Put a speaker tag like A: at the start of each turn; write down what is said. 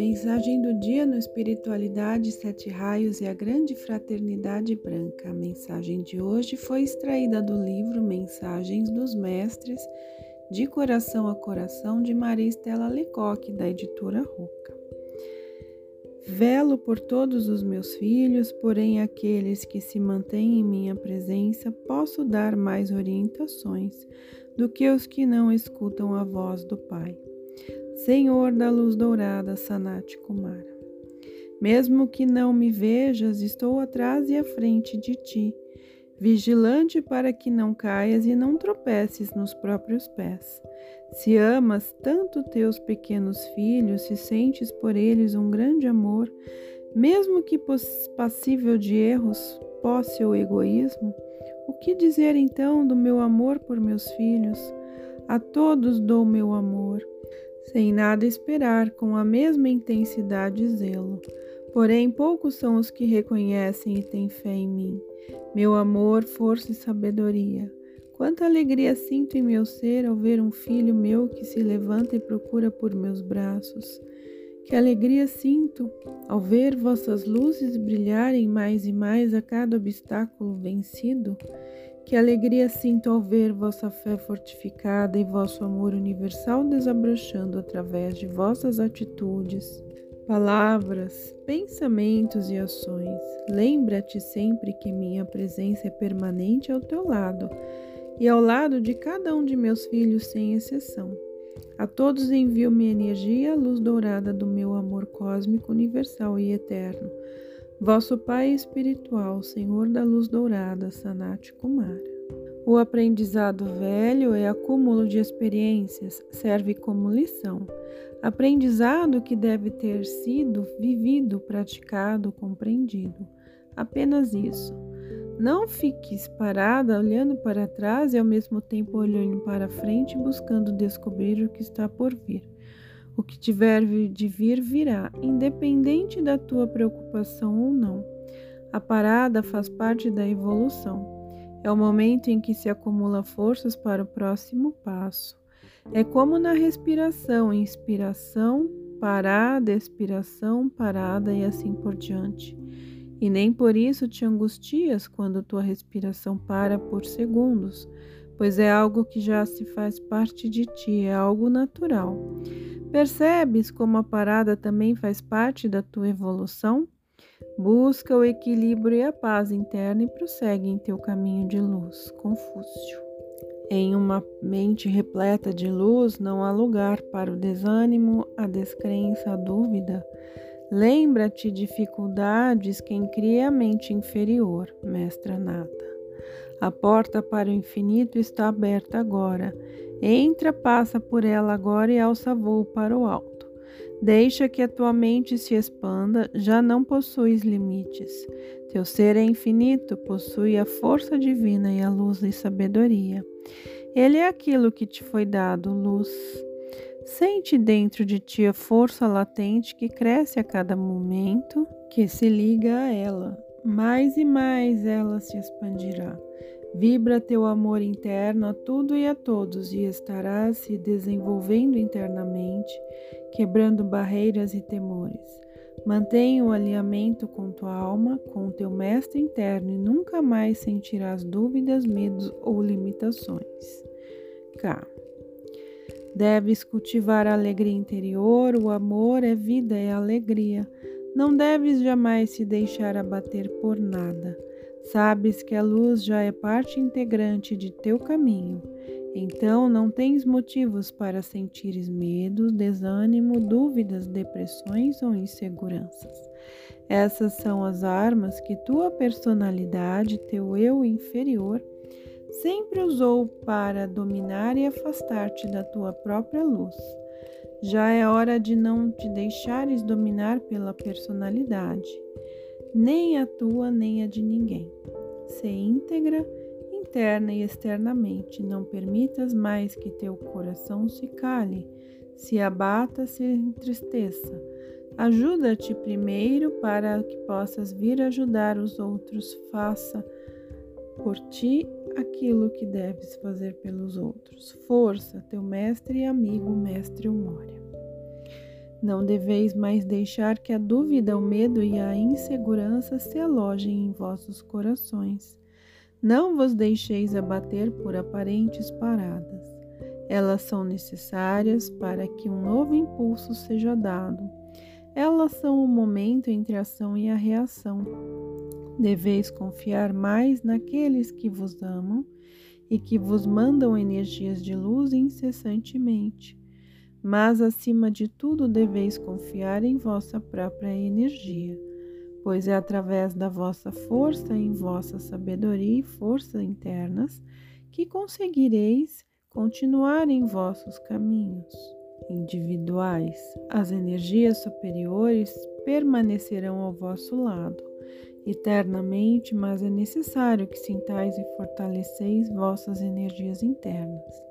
A: Mensagem do dia no Espiritualidade, Sete Raios e a Grande Fraternidade Branca. A mensagem de hoje foi extraída do livro Mensagens dos Mestres, de Coração a Coração, de Maria Estela Lecoque, da editora Roca. Velo por todos os meus filhos, porém aqueles que se mantêm em minha presença posso dar mais orientações do que os que não escutam a voz do Pai. Senhor da luz dourada, Sanat Kumara. Mesmo que não me vejas, estou atrás e à frente de ti, vigilante para que não caias e não tropeces nos próprios pés. Se amas tanto teus pequenos filhos, se sentes por eles um grande amor, mesmo que passível de erros, posse ou egoísmo, o que dizer então do meu amor por meus filhos? A todos dou meu amor sem nada esperar, com a mesma intensidade e zelo. Porém, poucos são os que reconhecem e têm fé em mim. Meu amor, força e sabedoria. Quanta alegria sinto em meu ser ao ver um filho meu que se levanta e procura por meus braços. Que alegria sinto ao ver vossas luzes brilharem mais e mais a cada obstáculo vencido. Que alegria sinto ao ver vossa fé fortificada e vosso amor universal desabrochando através de vossas atitudes, palavras, pensamentos e ações. Lembra-te sempre que minha presença é permanente ao teu lado e ao lado de cada um de meus filhos, sem exceção. A todos envio minha energia, a luz dourada do meu amor cósmico, universal e eterno Vosso Pai espiritual, Senhor da luz dourada, Sanat Kumara. O aprendizado velho é acúmulo de experiências, serve como lição. Aprendizado que deve ter sido vivido, praticado, compreendido. Apenas isso. Não fiques parada olhando para trás e ao mesmo tempo olhando para frente, buscando descobrir o que está por vir. O que tiver de vir, virá, independente da tua preocupação ou não. A parada faz parte da evolução. É o momento em que se acumula forças para o próximo passo. É como na respiração: inspiração, parada, expiração, parada e assim por diante. E nem por isso te angustias quando tua respiração para por segundos, pois é algo que já se faz parte de ti, é algo natural. Percebes como a parada também faz parte da tua evolução? Busca o equilíbrio e a paz interna e prossegue em teu caminho de luz. Confúcio. Em uma mente repleta de luz, não há lugar para o desânimo, a descrença, a dúvida. Lembra-te dificuldades quem cria a mente inferior, mestra nata. A porta para o infinito está aberta agora Entra, passa por ela agora e alça voo para o alto. Deixa que a tua mente se expanda, já não possuis limites. Teu ser é infinito, possui a força divina e a luz e sabedoria. Ele é aquilo que te foi dado, luz. Sente dentro de ti a força latente que cresce a cada momento que se liga a ela. Mais e mais ela se expandirá. Vibra teu amor interno a tudo e a todos e estarás se desenvolvendo internamente, quebrando barreiras e temores. Mantenha o alinhamento com tua alma, com teu mestre interno e nunca mais sentirás dúvidas, medos ou limitações. K. Deves cultivar a alegria interior, o amor é vida, é alegria. Não deves jamais se deixar abater por nada. Sabes que a luz já é parte integrante de teu caminho, então não tens motivos para sentires medo, desânimo, dúvidas, depressões ou inseguranças. Essas são as armas que tua personalidade, teu eu inferior, sempre usou para dominar e afastar-te da tua própria luz. Já é hora de não te deixares dominar pela personalidade nem a tua nem a de ninguém. Se íntegra, interna e externamente, não permitas mais que teu coração se cale, se abata, se entristeça. Ajuda-te primeiro para que possas vir ajudar os outros. Faça por ti aquilo que deves fazer pelos outros. Força, teu mestre e amigo, mestre Humória. Não deveis mais deixar que a dúvida, o medo e a insegurança se alojem em vossos corações. Não vos deixeis abater por aparentes paradas. Elas são necessárias para que um novo impulso seja dado. Elas são o momento entre a ação e a reação. Deveis confiar mais naqueles que vos amam e que vos mandam energias de luz incessantemente. Mas, acima de tudo, deveis confiar em vossa própria energia, pois é através da vossa força, em vossa sabedoria e força internas, que conseguireis continuar em vossos caminhos individuais. As energias superiores permanecerão ao vosso lado eternamente, mas é necessário que sintais e fortaleceis vossas energias internas.